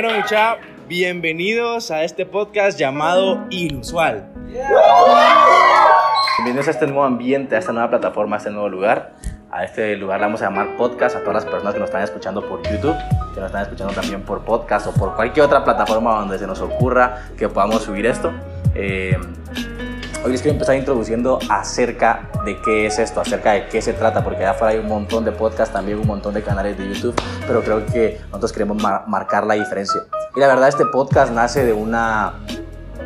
Bueno, mucha, bienvenidos a este podcast llamado Inusual. Bienvenidos a este nuevo ambiente, a esta nueva plataforma, a este nuevo lugar. A este lugar le vamos a llamar podcast a todas las personas que nos están escuchando por YouTube, que nos están escuchando también por podcast o por cualquier otra plataforma donde se nos ocurra que podamos subir esto. Eh, hoy les quiero empezar introduciendo acerca de qué es esto, acerca de qué se trata, porque allá afuera hay un montón de podcasts, también un montón de canales de YouTube, pero creo que nosotros queremos marcar la diferencia. Y la verdad este podcast nace de una,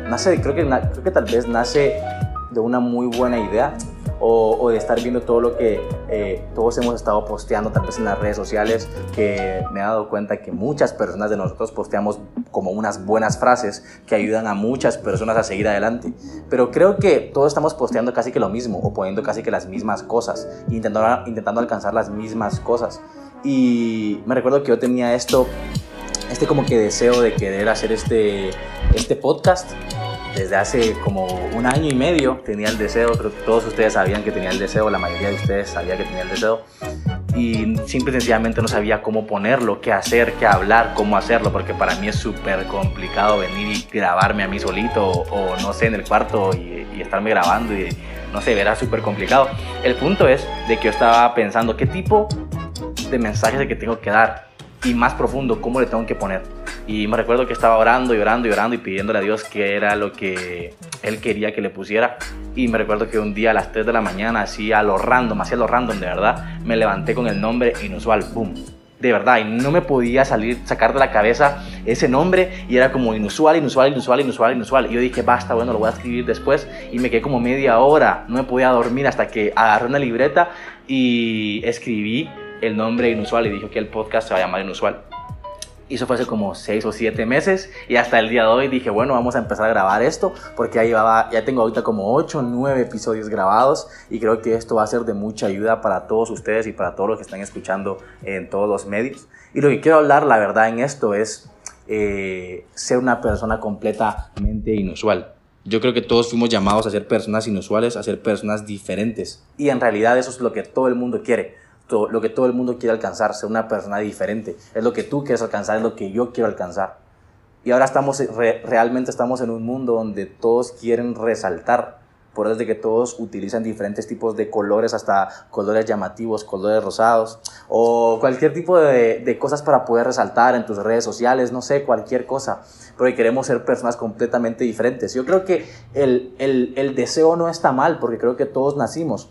nace, creo que, creo que tal vez nace de una muy buena idea o, de estar viendo todo lo que eh, todos hemos estado posteando tal vez en las redes sociales, que me he dado cuenta que muchas personas de nosotros posteamos como unas buenas frases que ayudan a muchas personas a seguir adelante. Pero creo que todos estamos posteando casi que lo mismo o poniendo casi que las mismas cosas, intentando, intentando alcanzar las mismas cosas. Y me recuerdo que yo tenía esto, este como que deseo de querer hacer este, este podcast desde hace como un año y medio tenía el deseo, todos ustedes sabían que tenía el deseo, la mayoría de ustedes sabía que tenía el deseo y simple y sencillamente no sabía cómo ponerlo, qué hacer, qué hablar, cómo hacerlo, porque para mí es súper complicado venir y grabarme a mí solito o, no sé, en el cuarto y, estarme grabando y no sé, verá súper complicado. El punto es de que yo estaba pensando qué tipo de mensajes que tengo que dar y más profundo, cómo le tengo que poner. Y me recuerdo que estaba orando y orando y orando y pidiéndole a Dios qué era lo que Él quería que le pusiera. Y me recuerdo que un día a las 3 de la mañana, así a lo random, así a lo random de verdad, me levanté con el nombre inusual, boom. De verdad, y no me podía salir, sacar de la cabeza ese nombre y era como inusual, inusual, inusual, inusual, inusual. Y yo dije, basta, bueno, lo voy a escribir después. Y me quedé como media hora, no me podía dormir hasta que agarré una libreta y escribí el nombre inusual y dije que el podcast se va a llamar inusual. Y eso fue hace como 6 o 7 meses y hasta el día de hoy dije, bueno, vamos a empezar a grabar esto porque ya, llevaba, ya tengo ahorita como 8 o 9 episodios grabados y creo que esto va a ser de mucha ayuda para todos ustedes y para todos los que están escuchando en todos los medios. Y lo que quiero hablar, la verdad, en esto es eh, ser una persona completamente inusual. Yo creo que todos fuimos llamados a ser personas inusuales, a ser personas diferentes. Y en realidad eso es lo que todo el mundo quiere lo que todo el mundo quiere alcanzar, ser una persona diferente. Es lo que tú quieres alcanzar, es lo que yo quiero alcanzar. Y ahora estamos, realmente estamos en un mundo donde todos quieren resaltar. Por eso es de que todos utilizan diferentes tipos de colores, hasta colores llamativos, colores rosados, o cualquier tipo de, cosas para poder resaltar en tus redes sociales, no sé, cualquier cosa. Porque queremos ser personas completamente diferentes. Yo creo que el, el deseo no está mal, porque creo que todos nacimos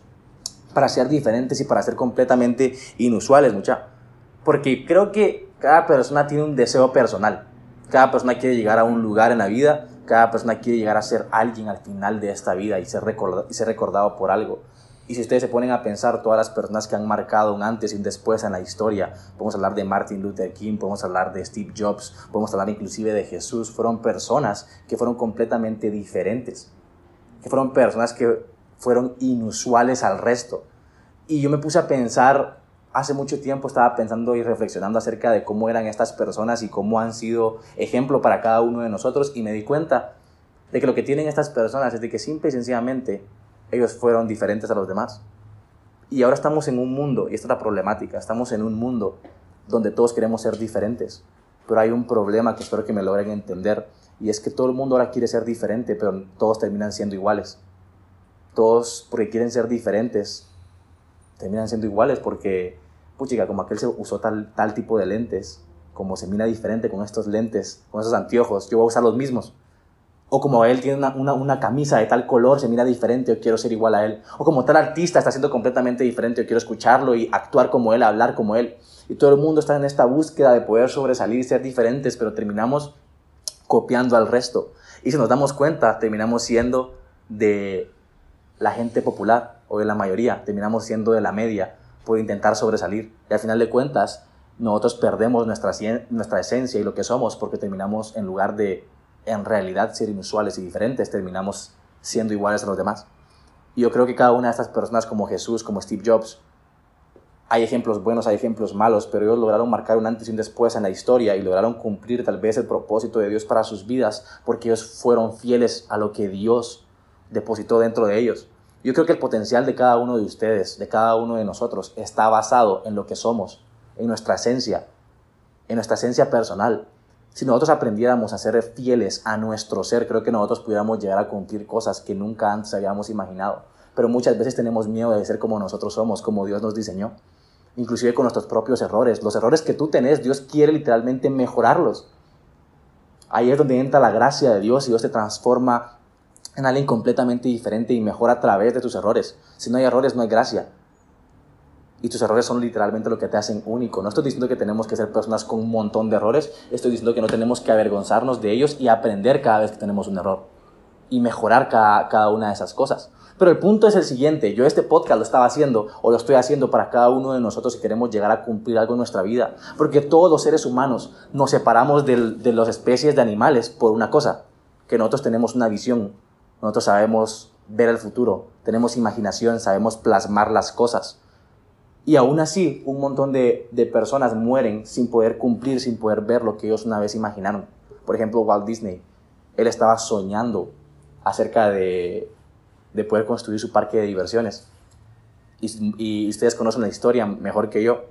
para ser diferentes y para ser completamente inusuales, mucha. Porque creo que cada persona tiene un deseo personal. Cada persona quiere llegar a un lugar en la vida, cada persona quiere llegar a ser alguien al final de esta vida y ser, recordado, y ser recordado por algo. Y si ustedes se ponen a pensar todas las personas que han marcado un antes y un después en la historia, podemos hablar de Martin Luther King, podemos hablar de Steve Jobs, podemos hablar inclusive de Jesús, fueron personas que fueron completamente diferentes, que fueron personas que fueron inusuales al resto. Y yo me puse a pensar, hace mucho tiempo estaba pensando y reflexionando acerca de cómo eran estas personas y cómo han sido ejemplo para cada uno de nosotros y me di cuenta de que lo que tienen estas personas es de que simple y sencillamente ellos fueron diferentes a los demás. Y ahora estamos en un mundo, y esta es la problemática, estamos en un mundo donde todos queremos ser diferentes, pero hay un problema que espero que me logren entender, y es que todo el mundo ahora quiere ser diferente, pero todos terminan siendo iguales todos porque quieren ser diferentes, terminan siendo iguales porque, puchica, como aquel se usó tal, tal tipo de lentes, como se mira diferente con estos lentes, con esos anteojos, yo voy a usar los mismos. O como él tiene una, una, camisa de tal color, se mira diferente, yo quiero ser igual a él. O como tal artista está siendo completamente diferente, yo quiero escucharlo y actuar como él, hablar como él. Y todo el mundo está en esta búsqueda de poder sobresalir ser diferentes, pero terminamos copiando al resto. Y si nos damos cuenta, terminamos siendo de la gente popular o de la mayoría, terminamos siendo de la media por intentar sobresalir. Y al final de cuentas, nosotros perdemos nuestra, nuestra esencia y lo que somos porque terminamos en lugar de en realidad ser inusuales y diferentes, terminamos siendo iguales a los demás. Y yo creo que cada una de estas personas como Jesús, como Steve Jobs, hay ejemplos buenos, hay ejemplos malos, pero ellos lograron marcar un antes y un después en la historia y lograron cumplir tal vez el propósito de Dios para sus vidas porque ellos fueron fieles a lo que Dios depositó dentro de ellos. Yo creo que el potencial de cada uno de ustedes, de cada uno de nosotros, está basado en lo que somos, en nuestra esencia, en nuestra esencia personal. Si nosotros aprendiéramos a ser fieles a nuestro ser, creo que nosotros pudiéramos llegar a cumplir cosas que nunca antes habíamos imaginado. Pero muchas veces tenemos miedo de ser como nosotros somos, como Dios nos diseñó. Inclusive con nuestros propios errores. Los errores que tú tenés, Dios quiere literalmente mejorarlos. Ahí es donde entra la gracia de Dios y Dios te transforma en alguien completamente diferente y mejor a través de tus errores. Si no hay errores, no hay gracia. Y tus errores son literalmente lo que te hacen único. No estoy diciendo que tenemos que ser personas con un montón de errores, estoy diciendo que no tenemos que avergonzarnos de ellos y aprender cada vez que tenemos un error. Y mejorar cada, cada una de esas cosas. Pero el punto es el siguiente, yo este podcast lo estaba haciendo o lo estoy haciendo para cada uno de nosotros si queremos llegar a cumplir algo en nuestra vida. Porque todos los seres humanos nos separamos de, de las especies de animales por una cosa, que nosotros tenemos una visión, nosotros sabemos ver el futuro, tenemos imaginación, sabemos plasmar las cosas. Y aún así, un montón de, de, personas mueren sin poder cumplir, sin poder ver lo que ellos una vez imaginaron. Por ejemplo, Walt Disney, él estaba soñando acerca de, de poder construir su parque de diversiones. Y, y, ustedes conocen la historia mejor que yo,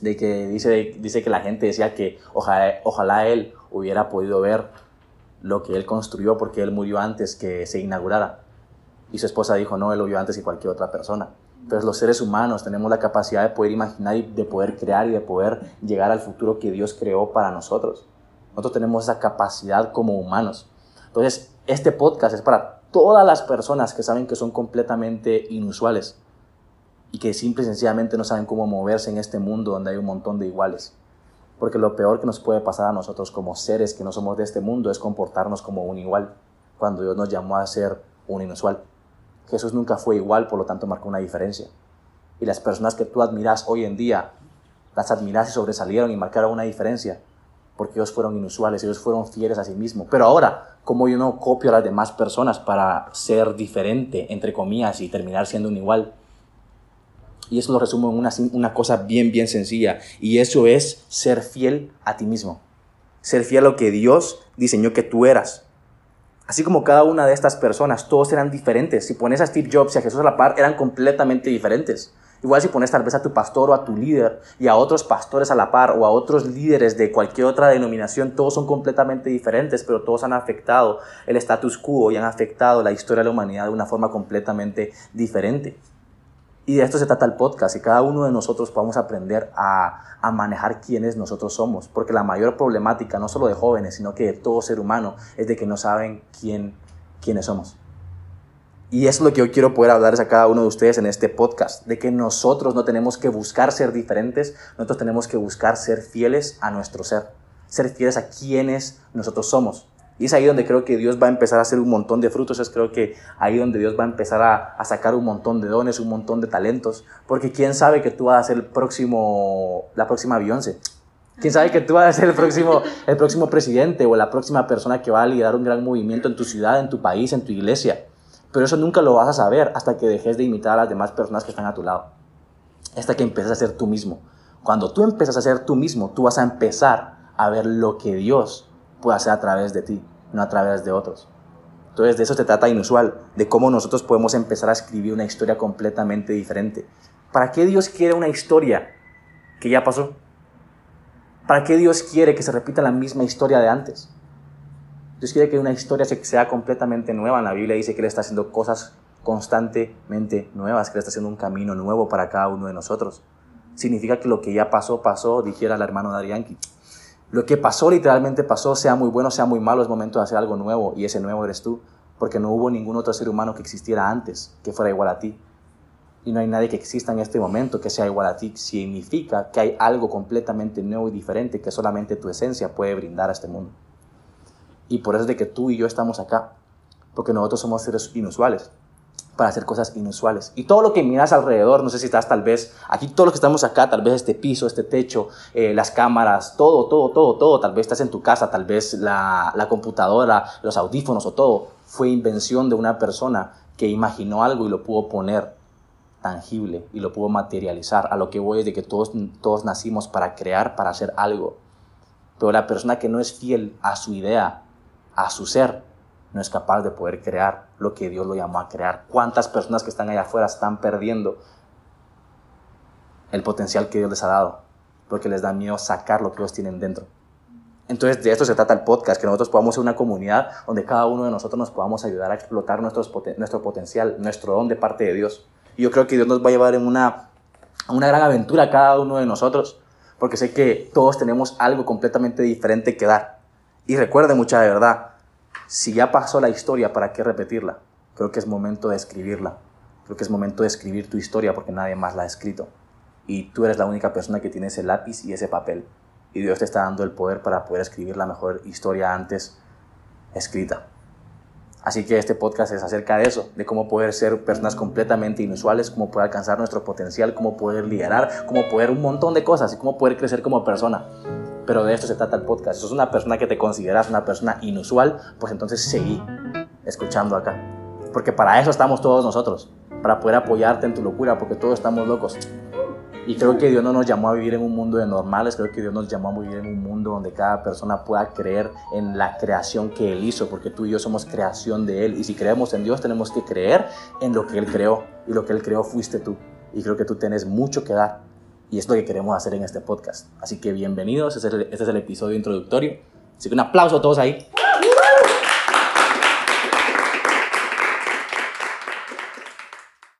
de que dice, dice que la gente decía que ojalá, ojalá él hubiera podido ver lo que él construyó porque él murió antes que se inaugurara. Y su esposa dijo, no, él lo vio antes que cualquier otra persona. Entonces los seres humanos tenemos la capacidad de poder imaginar y de poder crear y de poder llegar al futuro que Dios creó para nosotros. Nosotros tenemos esa capacidad como humanos. Entonces, este podcast es para todas las personas que saben que son completamente inusuales y que simple y sencillamente no saben cómo moverse en este mundo donde hay un montón de iguales. Porque lo peor que nos puede pasar a nosotros como seres que no somos de este mundo es comportarnos como un igual, cuando Dios nos llamó a ser un inusual. Jesús nunca fue igual, por lo tanto marcó una diferencia. Y las personas que tú admiras hoy en día, las admiras y sobresalieron y marcaron una diferencia, porque ellos fueron inusuales, ellos fueron fieles a sí mismos. Pero ahora, como yo no copio a las demás personas para ser diferente, entre comillas, y terminar siendo un igual? Y eso lo resumo en una, una cosa bien, bien sencilla. Y eso es ser fiel a ti mismo. Ser fiel a lo que Dios diseñó que tú eras. Así como cada una de estas personas, todos eran diferentes. Si pones a Steve Jobs y a Jesús a la par, eran completamente diferentes. Igual si pones tal vez a tu pastor o a tu líder y a otros pastores a la par o a otros líderes de cualquier otra denominación, todos son completamente diferentes, pero todos han afectado el status quo y han afectado la historia de la humanidad de una forma completamente diferente. Y de esto se trata el podcast y cada uno de nosotros podamos aprender a, a, manejar quiénes nosotros somos, porque la mayor problemática, no solo de jóvenes, sino que de todo ser humano, es de que no saben quién, quiénes somos. Y eso es lo que yo quiero poder hablarles a cada uno de ustedes en este podcast, de que nosotros no tenemos que buscar ser diferentes, nosotros tenemos que buscar ser fieles a nuestro ser, ser fieles a quienes nosotros somos. Y es ahí donde creo que Dios va a empezar a hacer un montón de frutos. Es creo que ahí donde Dios va a empezar a, sacar un montón de dones, un montón de talentos. Porque quién sabe que tú vas a ser el próximo, la próxima Beyoncé. Quién sabe que tú vas a ser el próximo, el próximo presidente o la próxima persona que va a liderar un gran movimiento en tu ciudad, en tu país, en tu iglesia. Pero eso nunca lo vas a saber hasta que dejes de imitar a las demás personas que están a tu lado. Hasta que empieces a ser tú mismo. Cuando tú empiezas a ser tú mismo, tú vas a empezar a ver lo que Dios puede hacer a través de ti no a través de otros. Entonces de eso se trata inusual, de cómo nosotros podemos empezar a escribir una historia completamente diferente. ¿Para qué Dios quiere una historia que ya pasó? ¿Para qué Dios quiere que se repita la misma historia de antes? Dios quiere que una historia sea completamente nueva. la Biblia dice que Él está haciendo cosas constantemente nuevas, que Él está haciendo un camino nuevo para cada uno de nosotros. Significa que lo que ya pasó, pasó, dijera el hermano Darianki. Lo que pasó literalmente pasó, sea muy bueno, sea muy malo, es momento de hacer algo nuevo y ese nuevo eres tú, porque no hubo ningún otro ser humano que existiera antes que fuera igual a ti. Y no hay nadie que exista en este momento que sea igual a ti. Significa que hay algo completamente nuevo y diferente que solamente tu esencia puede brindar a este mundo. Y por eso es de que tú y yo estamos acá, porque nosotros somos seres inusuales para hacer cosas inusuales. Y todo lo que miras alrededor, no sé si estás tal vez, aquí todos los que estamos acá, tal vez este piso, este techo, eh, las cámaras, todo, todo, todo, todo, tal vez estás en tu casa, tal vez la, la computadora, los audífonos o todo, fue invención de una persona que imaginó algo y lo pudo poner tangible y lo pudo materializar. A lo que voy es de que todos, todos nacimos para crear, para hacer algo. Pero la persona que no es fiel a su idea, a su ser, no es capaz de poder crear lo que Dios lo llamó a crear. ¿Cuántas personas que están allá afuera están perdiendo el potencial que Dios les ha dado? Porque les da miedo sacar lo que ellos tienen dentro. Entonces de esto se trata el podcast, que nosotros podamos ser una comunidad donde cada uno de nosotros nos podamos ayudar a explotar nuestro potencial, nuestro don de parte de Dios. Y yo creo que Dios nos va a llevar en una, una gran aventura a cada uno de nosotros, porque sé que todos tenemos algo completamente diferente que dar. Y recuerde mucha de verdad, si ya pasó la historia, ¿para qué repetirla? Creo que es momento de escribirla. Creo que es momento de escribir tu historia porque nadie más la ha escrito. Y tú eres la única persona que tiene ese lápiz y ese papel. Y Dios te está dando el poder para poder escribir la mejor historia antes escrita. Así que este podcast es acerca de eso, de cómo poder ser personas completamente inusuales, cómo poder alcanzar nuestro potencial, cómo poder liderar, cómo poder un montón de cosas y cómo poder crecer como persona. Pero de esto se trata el podcast. Si sos una persona que te consideras una persona inusual, pues entonces seguí escuchando acá. Porque para eso estamos todos nosotros, para poder apoyarte en tu locura, porque todos estamos locos. Y creo que Dios no nos llamó a vivir en un mundo de normales, creo que Dios nos llamó a vivir en un mundo donde cada persona pueda creer en la creación que Él hizo, porque tú y yo somos creación de Él. Y si creemos en Dios, tenemos que creer en lo que Él creó. Y lo que Él creó fuiste tú. Y creo que tú tienes mucho que dar. Y es lo que queremos hacer en este podcast. Así que bienvenidos, este es el, este episodio introductorio. Así que un aplauso a todos ahí.